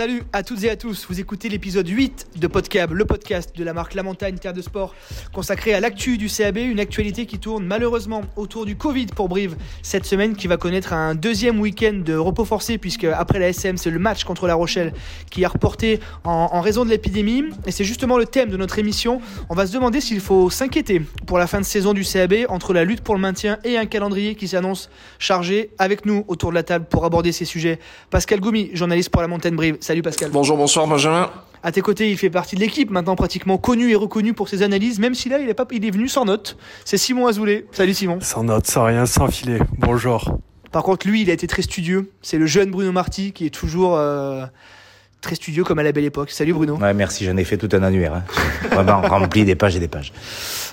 Salut à toutes et à tous, vous écoutez l'épisode 8 de Podcab, le podcast de la marque La Montagne Terre de Sport, consacré à l'actu du CAB, une actualité qui tourne malheureusement autour du Covid pour Brive cette semaine, qui va connaître un deuxième week-end de repos forcé, puisque après la SM, c'est le match contre La Rochelle qui est reporté en, en raison de l'épidémie, et c'est justement le thème de notre émission. On va se demander s'il faut s'inquiéter pour la fin de saison du CAB, entre la lutte pour le maintien et un calendrier qui s'annonce chargé. Avec nous autour de la table pour aborder ces sujets, Pascal Goumi, journaliste pour La Montagne Brive. Salut Pascal. Bonjour, bonsoir Benjamin. À tes côtés, il fait partie de l'équipe, maintenant pratiquement connu et reconnu pour ses analyses, même si là, il est, pas, il est venu sans note. C'est Simon Azoulay. Salut Simon. Sans note, sans rien, sans filet. Bonjour. Par contre, lui, il a été très studieux. C'est le jeune Bruno Marty qui est toujours euh, très studieux comme à la belle époque. Salut Bruno. Ouais, merci, j'en ai fait tout un annuaire. Hein. Vraiment rempli des pages et des pages.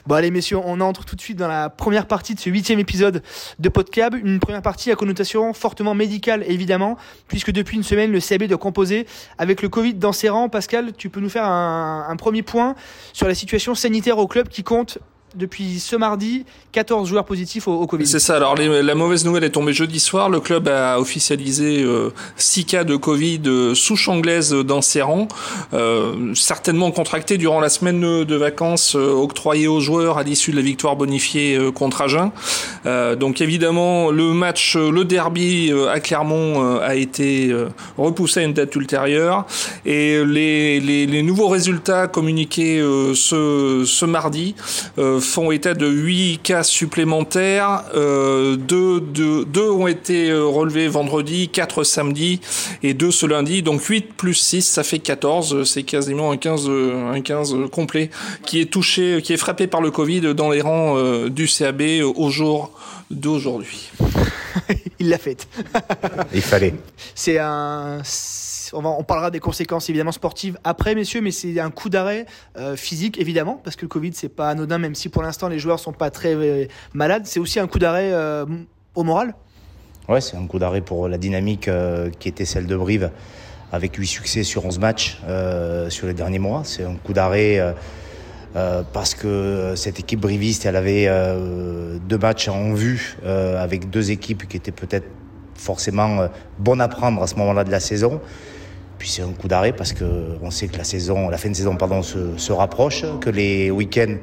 Bon allez messieurs, on entre tout de suite dans la première partie de ce huitième épisode de Podcab. Une première partie à connotation fortement médicale évidemment, puisque depuis une semaine le CAB doit composer avec le Covid dans ses rangs. Pascal, tu peux nous faire un, un premier point sur la situation sanitaire au club qui compte depuis ce mardi 14 joueurs positifs au, Covid. C'est ça. Alors la mauvaise nouvelle est tombée jeudi soir. Le club a officialisé euh, 6 cas de Covid euh, souche anglaise dans ses rangs, euh, certainement contractés durant la semaine de vacances euh, octroyée aux joueurs à l'issue de la victoire bonifiée euh, contre Agen. donc évidemment, le match, le derby à Clermont a été repoussé à une date ultérieure et les, nouveaux résultats communiqués ce mardi font état de 8 cas supplémentaires. Euh, deux, deux, deux, ont été relevés vendredi, 4 samedi et 2 ce lundi. Donc 8 plus 6, ça fait 14. C'est quasiment un 15, un 15 complet qui est touché, qui est frappé par le Covid dans les rangs euh, du CAB au jour d'aujourd'hui. Il l'a fait. Il fallait. C'est un on, parlera des conséquences évidemment sportives après, messieurs, mais c'est un coup d'arrêt euh, physique évidemment, parce que le Covid c'est pas anodin, même si pour l'instant les joueurs sont pas très euh, malades. C'est aussi un coup d'arrêt euh, au moral? Ouais, c'est un coup d'arrêt pour la dynamique qui était celle de Brive, avec 8 succès sur 11 matchs sur les derniers mois. C'est un coup d'arrêt. parce que cette équipe briviste, elle avait deux matchs en vue avec deux équipes qui étaient peut-être forcément bonnes à prendre à ce moment-là de la saison. Puis c'est un coup d'arrêt parce que on sait que la saison, la fin de saison pardon, se, se rapproche, que les week-ends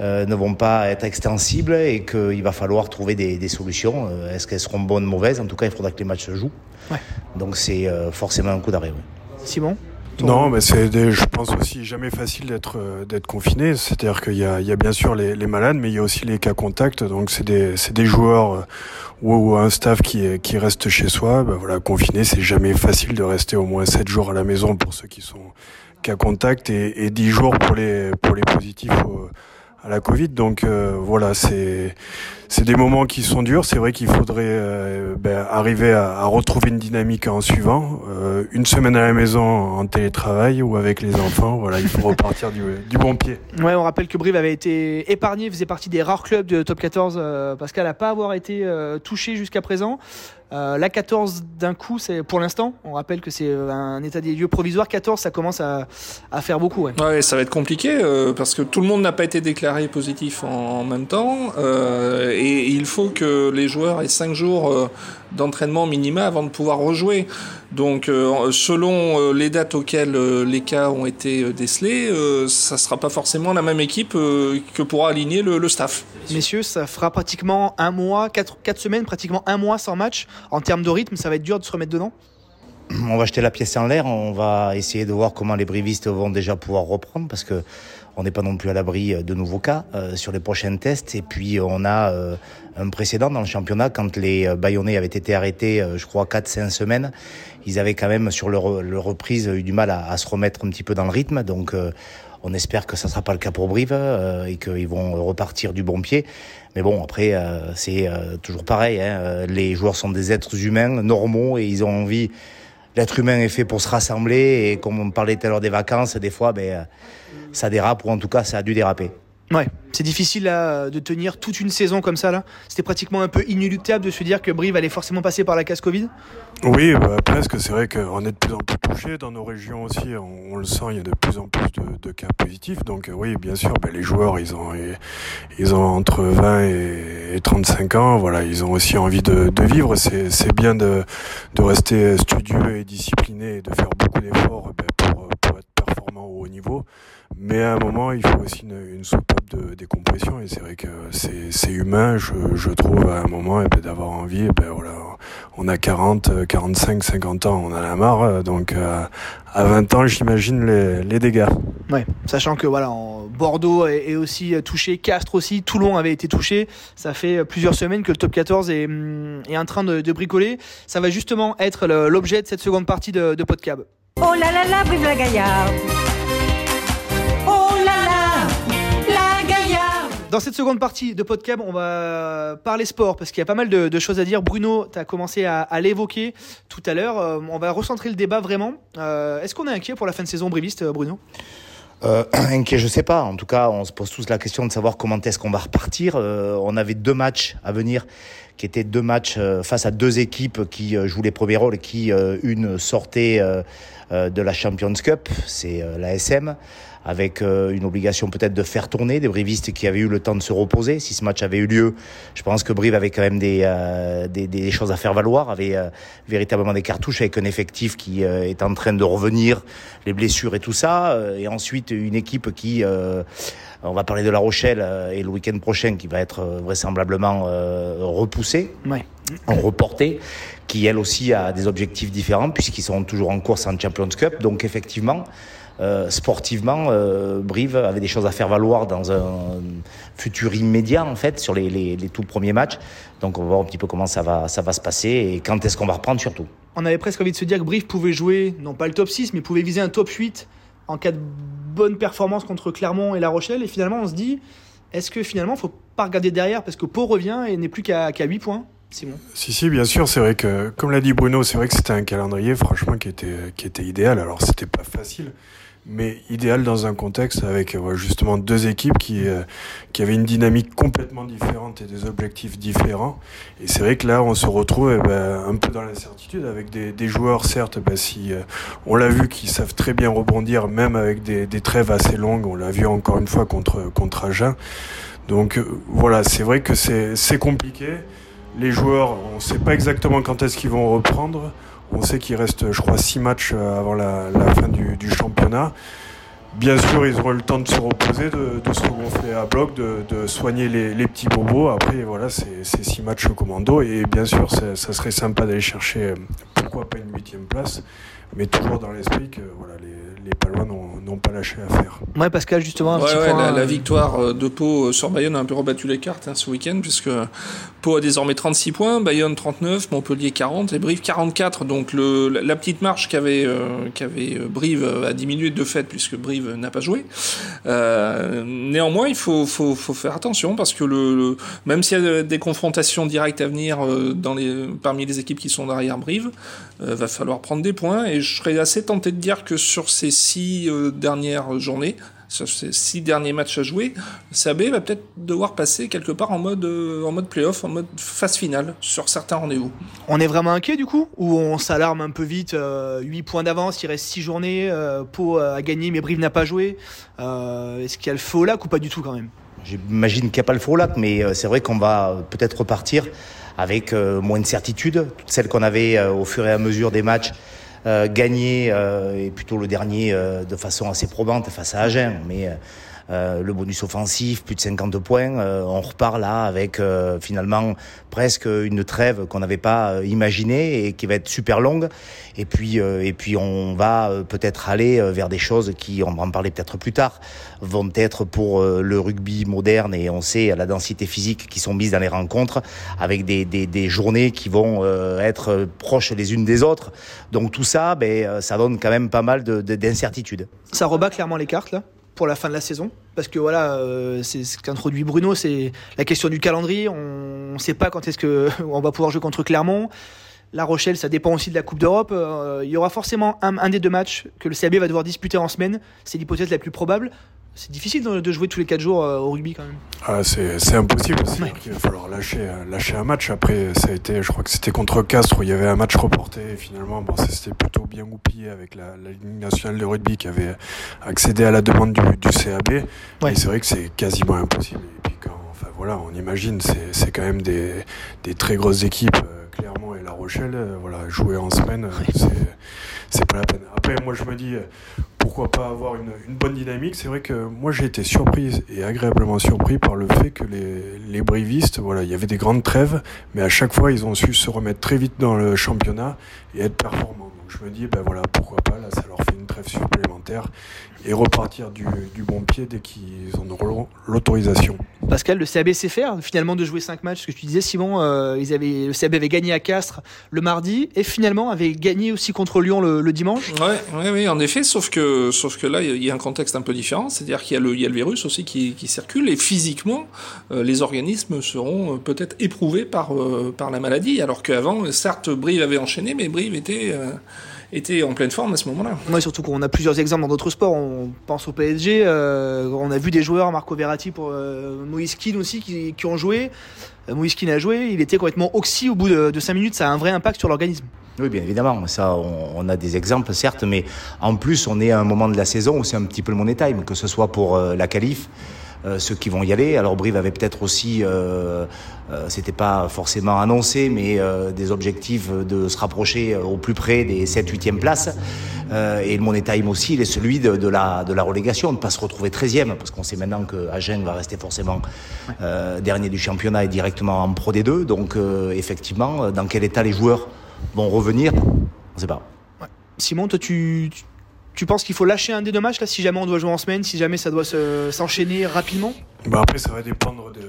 euh, ne vont pas être extensibles et qu'il va falloir trouver des, des solutions. Euh, Est-ce qu'elles seront bonnes, mauvaises? En tout cas, il faudra que les matchs se jouent. Ouais. Donc c'est euh, forcément un coup d'arrêt. Oui. Simon? Non, mais c'est, je pense aussi jamais facile d'être d'être confiné. C'est-à-dire qu'il y a, il y a bien sûr les, les, malades, mais il y a aussi les cas contacts. Donc c'est des, c'est des joueurs ou, ou, un staff qui, qui reste chez soi. Ben voilà, confiné, c'est jamais facile de rester au moins 7 jours à la maison pour ceux qui sont cas contacts et, et 10 jours pour les pour les positifs au, à la Covid. Donc euh, voilà, c'est c'est des moments qui sont durs. C'est vrai qu'il faudrait euh, ben, arriver à, à, retrouver une dynamique en suivant. Euh, une semaine à la maison en télétravail ou avec les enfants. Voilà, il faut repartir du, du, bon pied. Ouais, on rappelle que Brive avait été épargné, faisait partie des rares clubs de top 14. Euh, Pascal n'a pas avoir été euh, touché jusqu'à présent. Euh, la 14 d'un coup, c'est pour l'instant. On rappelle que c'est un état des lieux provisoire. 14, ça commence à, à faire beaucoup. Ouais. ouais. ça va être compliqué euh, parce que tout le monde n'a pas été déclaré positif en, en même temps. Euh, et il faut que les joueurs aient 5 jours euh, d'entraînement minima avant de pouvoir rejouer. Donc, euh, selon les dates auxquelles les cas ont été décelés, ça sera pas forcément la même équipe que pourra aligner le, le, staff. Messieurs, ça fera pratiquement un mois, 4, 4 semaines, pratiquement un mois sans match. En termes de rythme, ça va être dur de se remettre dedans? On va jeter la pièce en l'air, on va essayer de voir comment les brivistes vont déjà pouvoir reprendre parce que on n'est pas non plus à l'abri de nouveaux cas euh, sur les prochains tests. Et puis on a euh, un précédent dans le championnat quand les Bayonnais avaient été arrêtés, euh, je crois 4-5 semaines. Ils avaient quand même sur leur, reprise eu du mal à, à, se remettre un petit peu dans le rythme. Donc euh, on espère que ça ne sera pas le cas pour Brive euh, et qu'ils vont repartir du bon pied. Mais bon, après, euh, c'est euh, toujours pareil. Hein. Les joueurs sont des êtres humains normaux et ils ont envie. L'être humain est fait pour se rassembler et comme on parlait tout à l'heure des vacances, des fois, ben, ça dérape ou en tout cas, ça a dû déraper. Ouais, c'est difficile là, de tenir toute une saison comme ça là. C'était pratiquement un peu inéluctable de se dire que Brive allait forcément passer par la case Covid. Oui, bah, presque. C'est vrai qu'on est de plus en plus touché dans nos régions aussi. On, le sent, il y a de plus en plus de, cas positifs. Donc euh, oui, bien sûr, bah, les joueurs, ils ont ils ont entre 20 et et, 35 ans, voilà, ils ont aussi envie de, vivre. C'est bien de, de rester studieux et discipliné et de faire beaucoup d'efforts ben, pour, au haut niveau. Mais à un moment, il faut aussi une, une soupape de décompression et c'est vrai que c'est humain, je, je, trouve, à un moment, ben, d'avoir envie. Ben, voilà, on a 40, 45, 50 ans, on a marre. Donc euh, à 20 ans, j'imagine les, les, dégâts. Ouais, sachant que voilà, Bordeaux est, aussi touché, Castres aussi, Toulon avait été touché. Ça fait plusieurs semaines que le top 14 est, est en train de, de, bricoler. Ça va justement être l'objet de cette seconde partie de, de Podcab. Oh là là là, vive la Gaillarde Dans cette seconde partie de Podcab, on va parler sport parce qu'il y a pas mal de, choses à dire. Bruno, tu as commencé à, l'évoquer tout à l'heure. Euh, on va recentrer le débat vraiment. Euh, est-ce qu'on est inquiet pour la fin de saison briviste, euh, Bruno? Euh, inquiet, je sais pas. En tout cas, on se pose tous la question de savoir comment est-ce qu'on va repartir. on avait deux matchs à venir, qui étaient deux matchs face à deux équipes qui jouent les premiers rôles, et qui une sortait de la Champions Cup, c'est la SM avec euh, une obligation peut-être de faire tourner des brivistes qui avaient eu le temps de se reposer. Si ce match avait eu lieu, je pense que Brive avait quand même des, euh, des, des, choses à faire valoir, avait euh, véritablement des cartouches avec un effectif qui est en train de revenir, les blessures et tout ça, et ensuite une équipe qui on va parler de La Rochelle et le week-end prochain qui va être vraisemblablement repoussé, ouais. reporté, qui elle aussi a des objectifs différents puisqu'ils sont toujours en course en Champions Cup. Donc effectivement, euh, sportivement, euh, Brive avait des choses à faire valoir dans un futur immédiat en fait sur les, les, les, tout premiers matchs. Donc on va voir un petit peu comment ça va, ça va se passer et quand est-ce qu'on va reprendre surtout. On avait presque envie de se dire que Brive pouvait jouer, non pas le top 6, mais pouvait viser un top 8 en cas de bonne performance contre Clermont et La Rochelle. Et finalement on se dit, est-ce que finalement il faut pas regarder derrière parce que Pau revient et n'est plus qu'à qu 8 points Simon? Si, si, bien sûr, c'est vrai que, comme l'a dit Bruno, c'est vrai que c'était un calendrier, franchement, qui était, qui était idéal. Alors, c'était pas facile mais idéal dans un contexte avec justement deux équipes qui, euh, qui avaient une dynamique complètement différente et des objectifs différents. Et c'est vrai que là, on se retrouve eh ben, un peu dans l'incertitude avec des, des joueurs, certes, ben, si euh, on l'a vu, qui savent très bien rebondir, même avec des, des trêves assez longues. On l'a vu encore une fois contre, contre Agen. Donc euh, voilà, c'est vrai que c'est compliqué. Les joueurs, on ne sait pas exactement quand est-ce qu'ils vont reprendre. On sait qu'il reste, je crois, six matchs euh, avant la, fin du, championnat. Bien sûr, ils auront le temps de se reposer, de, se regonfler à bloc, de, soigner les, petits bobos. Après, voilà, c'est six matchs commando. Et bien sûr, ça serait sympa d'aller chercher, euh, pourquoi pas une huitième place, mais toujours dans l'esprit que voilà, les, les Palois n'ont pas lâché à faire. Ouais, Pascal, justement, un ouais, petit ouais, point, la, la, victoire de Pau sur Bayonne a un peu rebattu les cartes hein, ce week-end, puisque Pau a désormais 36 points, Bayonne 39, Montpellier 40 et Brive 44. Donc le, la petite marche qu'avait euh, qu'avait Brive a diminué de fait, puisque Brive n'a pas joué. Euh, néanmoins, il faut, faire attention, parce que même s'il y a des confrontations directes à venir les, parmi les équipes qui sont derrière Brive, euh, va falloir prendre des points, et je serais assez tenté de dire que sur ces six euh, dernières journées, sur ces six derniers matchs à jouer, Sabé va peut-être devoir passer quelque part en mode, euh, en mode playoff, en mode phase finale sur certains rendez-vous. On est vraiment inquiet du coup Ou on s'alarme un peu vite 8 points d'avance, il reste 6 journées, Pau a gagné mais Brive n'a pas joué. Est-ce qu'il y a le faux lac ou pas du tout quand même? J'imagine qu'il n'y a pas le faux lac, mais c'est vrai qu'on va peut-être repartir avec moins de certitude, celle qu'on avait au fur et à mesure des matchs euh, gagné euh, et plutôt le dernier euh, de façon assez probante face à Agen, mais euh, le bonus offensif, plus de 50 points. Euh, on repart là avec euh, finalement presque une trêve qu'on n'avait pas imaginée et qui va être super longue. Et puis, et puis on va peut-être aller vers des choses qui, on va en parler peut-être plus tard, vont être pour le rugby moderne et on sait la densité physique qui sont mises dans les rencontres avec des, des, journées qui vont être proches les unes des autres. Donc tout ça, ben, ça donne quand même pas mal d'incertitudes. Ça rebat clairement les cartes là? Pour la fin de la saison parce que voilà, euh, c'est ce qu'introduit Bruno, c'est la question du calendrier. On ne sait pas quand est-ce que on va pouvoir jouer contre Clermont. La Rochelle, ça dépend aussi de la Coupe d'Europe. Euh, il y aura forcément un, des deux matchs que le CAB va devoir disputer en semaine. C'est l'hypothèse la plus probable. C'est difficile de jouer tous les 4 jours euh, au rugby quand même. Ah, c'est impossible. Il va falloir lâcher, lâcher un match. Après, ça a été, je crois que c'était contre Castres où il y avait un match reporté. Et finalement, bon, c'était plutôt bien goupillé avec la, la, Ligue nationale de rugby qui avait accédé à la demande du, du CAB. Ouais. Et c'est vrai que c'est quasiment impossible. Et puis quand voilà, on imagine, c'est quand même des, des, très grosses équipes, Clermont et La Rochelle. voilà, jouer en semaine, c'est pas la peine. Après, moi je me dis, pourquoi pas avoir une, une bonne dynamique. C'est vrai que moi j'ai été surpris et agréablement surpris par le fait que les, les brivistes, voilà, il y avait des grandes trêves, mais à chaque fois ils ont su se remettre très vite dans le championnat et être performants. Donc je me dis, ben voilà, pourquoi pas, là ça leur fait une trêve supplémentaire et repartir du, du bon pied dès qu'ils en auront l'autorisation. Pascal, le CAB sait faire finalement de jouer 5 matchs. Ce que tu disais, Simon, euh, ils avaient, le CAB avait gagné à Castres le mardi et finalement avait gagné aussi contre Lyon le, le dimanche. Ouais, ouais, oui, en effet, sauf que, sauf que là, il y a un contexte un peu différent. C'est-à-dire qu'il y, a le, virus aussi qui, circule et physiquement, euh, les organismes seront euh, peut-être éprouvés par, euh, par la maladie. Alors qu'avant, certes, Brive avait enchaîné, mais Brive était en pleine forme à ce moment-là. Moi, surtout qu'on a plusieurs exemples dans d'autres sports. On pense au PSG. On a vu des joueurs, Marco Verratti pour euh, Moïse Keane aussi, qui, ont joué. Euh, Moïse Keane a joué. Il était complètement oxy au bout de, de 5 minutes. Ça a un vrai impact sur l'organisme. Oui, bien évidemment. Ça, on, on, a des exemples, certes, mais en plus, on est à un moment de la saison où c'est un petit peu le money time, que ce soit pour euh, la qualif. Euh, ceux qui vont y aller. Alors Brive avait peut-être aussi, euh, euh, c'était pas forcément annoncé, mais des objectifs de se rapprocher au plus près des 7-8e places. Et le Money Time aussi, il est celui de, de, la, de la relégation, de ne pas se retrouver 13e, parce qu'on sait maintenant que Agen va rester forcément dernier du championnat et directement en Pro D2. Donc effectivement, dans quel état les joueurs vont revenir, on ne sait pas. Ouais. Simon, toi, tu, tu tu penses qu'il faut lâcher un des deux matchs là si jamais on doit jouer en semaine, si jamais ça doit s'enchaîner rapidement? Bah Après, ça va dépendre de,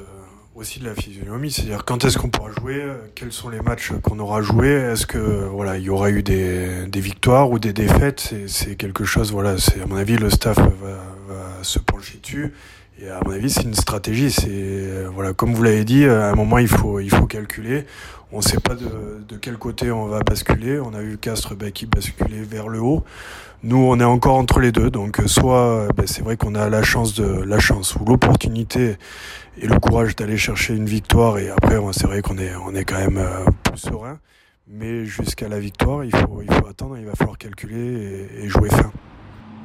aussi de la physionomie, c'est-à-dire quand est-ce qu'on pourra jouer, quels sont les matchs qu'on aura joués, est-ce que voilà il y aura eu des, des victoires ou des défaites, c'est quelque chose voilà, c'est à mon avis le staff va, va se pencher dessus. Et à mon avis, c'est une stratégie. C'est voilà, comme vous l'avez dit, à un moment il faut il faut calculer. On ne sait pas de, quel côté on va basculer. On a vu Castres bah, qui basculait vers le haut. Nous, on est encore entre les deux. Donc, soit bah, c'est vrai qu'on a la chance de la chance ou l'opportunité et le courage d'aller chercher une victoire. Et après, c'est vrai qu'on est on est quand même plus serein. Mais jusqu'à la victoire, il faut attendre. Il va falloir calculer et jouer fin.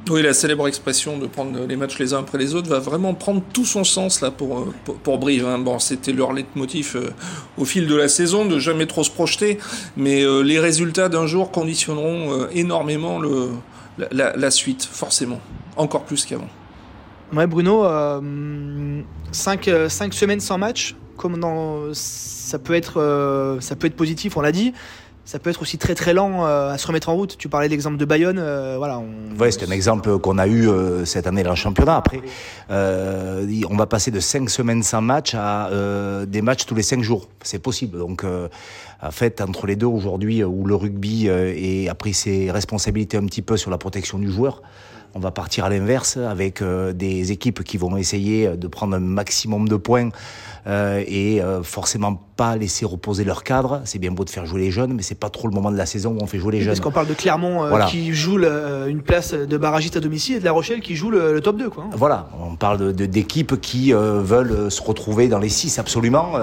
Oui, la célèbre expression de prendre les matchs les uns après les autres va vraiment prendre tout son sens là pour pour, pour Brive. Hein. Bon, c'était leur leitmotiv euh, au fil de la saison de jamais trop se projeter, mais euh, les résultats d'un jour conditionneront euh, énormément le la, suite, forcément, encore plus qu'avant. Ouais, Bruno, 5 euh, cinq semaines sans match, comme ça peut être euh, ça peut être positif, on l'a dit ça peut être aussi très très lent euh, à se remettre en route. Tu parlais de l'exemple de Bayonne, euh, voilà. C'est un exemple qu'on a eu euh, cette année dans le championnat. Après, euh, on va passer de cinq semaines sans match à des matchs tous les cinq jours. C'est possible. Donc, en fait, entre les deux aujourd'hui, où le rugby a pris ses responsabilités un petit peu sur la protection du joueur. On va partir à l'inverse avec euh, des équipes qui vont essayer de prendre un maximum de points euh, et euh, forcément pas laisser reposer leur cadre. C'est bien beau de faire jouer les jeunes, mais c'est pas trop le moment de la saison où on fait jouer les jeunes. Parce qu'on parle de Clermont euh, voilà. qui joue le, une place de barragiste à domicile et de La Rochelle qui joue le, le top 2. Quoi. Voilà, on parle d'équipes de, qui veulent se retrouver dans les six absolument.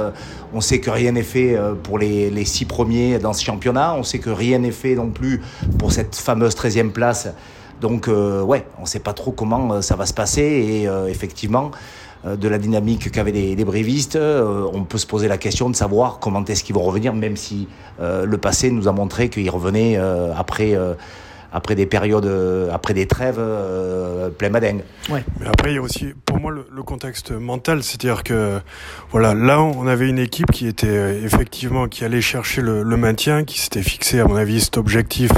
on sait que rien n'est fait pour les, les six premiers dans ce championnat. On sait que rien n'est fait non plus pour cette fameuse 13e place donc, euh, ouais, on ne sait pas trop comment euh, ça va se passer. Et euh, effectivement, euh, de la dynamique qu'avaient les, les brévistes, euh, on peut se poser la question de savoir comment est-ce qu'ils vont revenir, même si euh, le passé nous a montré qu'ils revenaient après après des périodes, après des trêves euh, plein madingue. Ouais. Mais après, il y a aussi, pour moi, le, le contexte mental, c'est-à-dire que, voilà, là, on avait une équipe qui était effectivement, qui allait chercher le, le maintien, qui s'était fixé, à mon avis, cet objectif.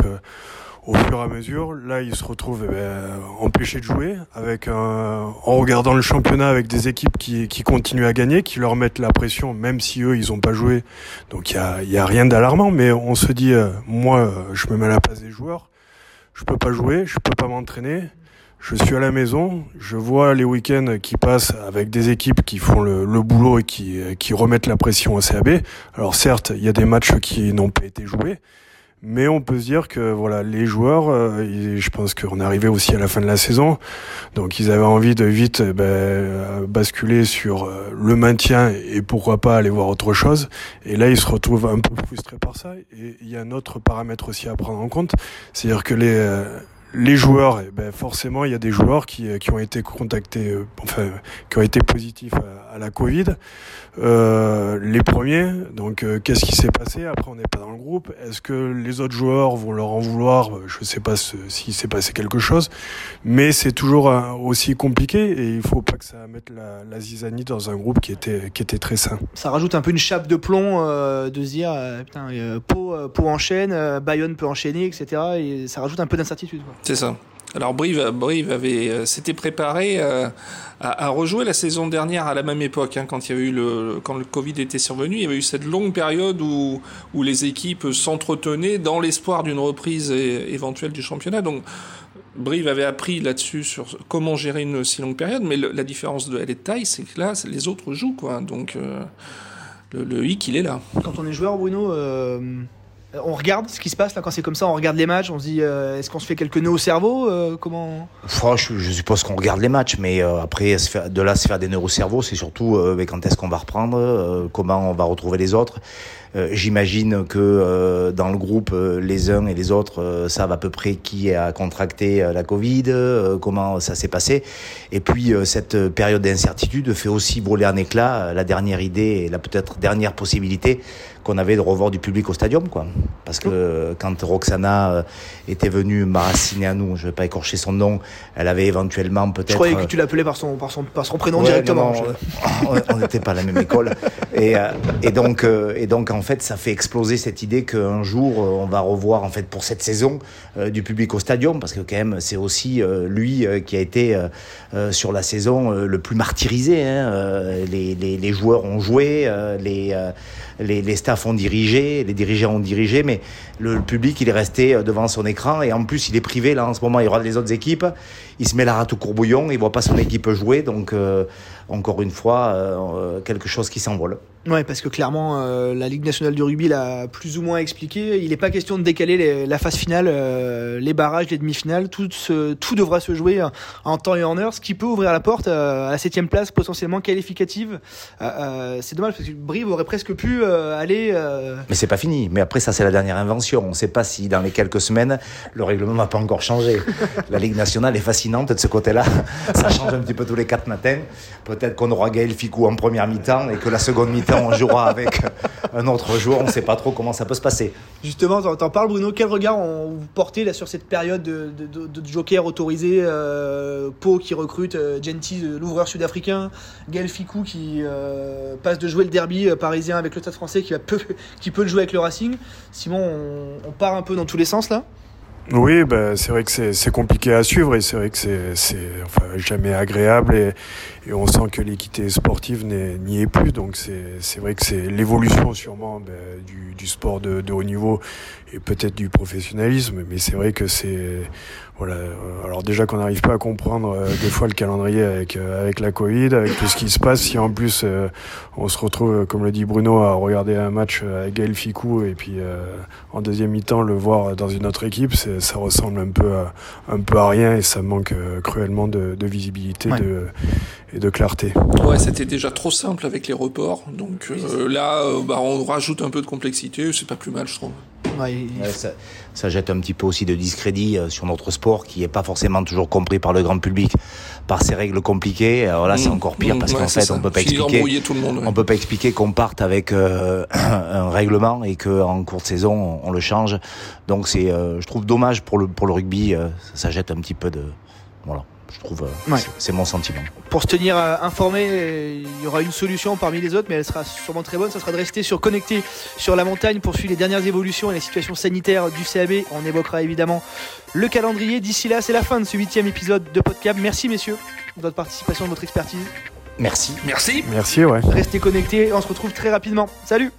Au fur et à mesure, là, ils se retrouvent eh ben, empêchés de jouer, avec un, en regardant le championnat avec des équipes qui, qui continuent à gagner, qui leur mettent la pression, même si eux, ils n'ont pas joué. Donc, il y a, y a, rien d'alarmant, mais on se dit, euh, moi, je me mets à la place des joueurs, je peux pas jouer, je peux pas m'entraîner. Je suis à la maison, je vois les week-ends qui passent avec des équipes qui font le, le, boulot et qui, qui remettent la pression au CAB. Alors certes, il y a des matchs qui n'ont pas été joués, mais on peut se dire que voilà, les joueurs, euh, je pense qu'on arrivé aussi à la fin de la saison, donc ils avaient envie de vite ben, basculer sur euh, le maintien et pourquoi pas aller voir autre chose. Et là, ils se retrouvent un peu frustrés par ça. Et il y a un autre paramètre aussi à prendre en compte, c'est-à-dire que les, les joueurs, eh ben forcément, il y a des joueurs qui, qui ont été contactés, euh, enfin, qui ont été positifs à, la Covid. Euh, les premiers, donc euh, qu'est-ce qui s'est passé? Après, on n'est pas dans le groupe. Est-ce que les autres joueurs vont leur en vouloir? Je ne sais pas s'il s'est passé quelque chose, mais c'est toujours aussi compliqué et il faut pas que ça mette la, la, zizanie dans un groupe qui était qui était très sain. Ça rajoute un peu une chape de plomb euh, de se dire putain, Pau, Pau enchaîne, Bayonne peut enchaîner, etc. Et ça rajoute un peu d'incertitude. C'est ça. Alors Brive, Brive avait euh, s'était préparé euh, à, rejouer la saison dernière à la même époque, hein, quand il y avait eu le quand le Covid était survenu, il y avait eu cette longue période où où les équipes s'entretenaient dans l'espoir d'une reprise éventuelle du championnat. Donc Brive avait appris là-dessus sur comment gérer une si longue période, mais la différence de elle est de taille, c'est que là les autres jouent quoi. Donc euh, le hic il est là. Quand on est joueur, Bruno. Euh on regarde ce qui se passe là quand c'est comme ça, on regarde les matchs, on se dit euh, est-ce qu'on se fait quelques nœuds au cerveau euh, Comment je, je, suppose qu'on regarde les matchs, mais après de là se faire des nœuds au cerveau, c'est surtout quand est-ce qu'on va reprendre, comment on va retrouver les autres. J'imagine que dans le groupe, les uns et les autres savent à peu près qui a contracté la Covid, comment ça s'est passé. Et puis cette période d'incertitude fait aussi brûler en éclat la dernière idée et la peut-être dernière possibilité qu'on avait de revoir du public au stadium, quoi. Parce que quand Roxana euh, était venue m'arraciner à nous, je vais pas écorcher son nom, elle avait éventuellement peut-être. Je croyais que tu l'appelais par son, par son, par son prénom directement. on n'était pas à la même école. Et, euh, et, donc, euh, et donc, en fait, ça fait exploser cette idée qu'un jour, on va revoir, en fait, pour cette saison, du public au stadium, parce que quand même, c'est aussi lui qui a été sur la saison le plus martyrisé. Hein. Les, joueurs ont joué, les, les, staffs ont dirigé, les dirigeants ont dirigé, mais le, public, il est resté euh, devant son écran et en plus, il est privé. Là, en ce moment, il regarde les autres équipes. Il se met la rate au courbouillon, il voit pas son équipe jouer. Donc, euh, encore une fois, euh, quelque chose qui s'envole. Ouais, parce que clairement, euh, la Ligue nationale du rugby l'a plus ou moins expliqué. Il n'est pas question de décaler les, la phase finale, euh, les barrages, les demi-finales. Tout, ce, tout devra se jouer en temps et en heure, ce qui peut ouvrir la porte à la septième place potentiellement qualificative. c'est dommage parce que Brive aurait presque pu aller. Mais c'est pas fini. Mais après, ça, c'est la dernière invention. On ne sait pas si dans les quelques semaines, le règlement va pas encore changer. la Ligue nationale est fascinante de ce côté-là. Ça change un petit peu tous les quatre matins. Peut-être qu'on aura Gaël Ficou en première mi-temps et que la seconde mi-temps on jouera avec un autre joueur. On ne sait pas trop comment ça peut se passer. Justement, t'en parles, Bruno. Quel regard vous portez là sur cette période de, joker autorisé euh, Pau qui recrute euh, Genty, l'ouvreur sud-africain, Gaël Ficou qui euh, passe de jouer le derby parisien avec le Stade Français qui, va peu, qui peut le jouer avec le Racing. Simon, on, on part un peu dans tous les sens là? Oui, bah, c'est vrai que c'est compliqué à suivre et c'est vrai que c'est enfin, jamais agréable et, et on sent que l'équité sportive n'y est, plus. Donc c'est vrai que c'est l'évolution sûrement bah, du, du, sport de, de, haut niveau et peut-être du professionnalisme, mais c'est vrai que c'est voilà. Euh, alors déjà qu'on n'arrive pas à comprendre euh, des fois le calendrier avec euh, avec la Covid, avec tout ce qui se passe. Si en plus on se retrouve, comme le dit Bruno, à regarder un match avec Gaël Ficou et puis en deuxième mi-temps le voir dans une autre équipe, ça ressemble un peu à, un peu à rien et ça manque cruellement de, de visibilité de, et de clarté. Ouais, c'était déjà trop simple avec les reports. Donc là, bah, on rajoute un peu de complexité. C'est pas plus mal, je trouve. Ouais, ça, ça, jette un petit peu aussi de discrédit sur notre sport qui est pas forcément toujours compris par le grand public par ces règles compliquées. Alors là, c'est mmh. encore pire parce mmh, qu'en fait, on peut pas expliquer, on peut pas expliquer qu'on parte avec euh, un règlement et que en cours de saison, on, le change. Donc c'est, euh, je trouve dommage pour le pour le rugby. Euh, ça jette un petit peu de voilà je trouve. Euh, c'est mon sentiment. Pour se tenir euh, informé, il y aura une solution parmi les autres, mais elle sera sûrement très bonne. Ça sera de rester sur connecté sur la montagne pour suivre les dernières évolutions et la situation sanitaire du CAB. On évoquera évidemment le calendrier. D'ici là, c'est la fin de ce huitième épisode de Podcab. Merci messieurs de votre participation, de votre expertise. Merci. Merci. Merci, ouais. Restez connectés. On se retrouve très rapidement. Salut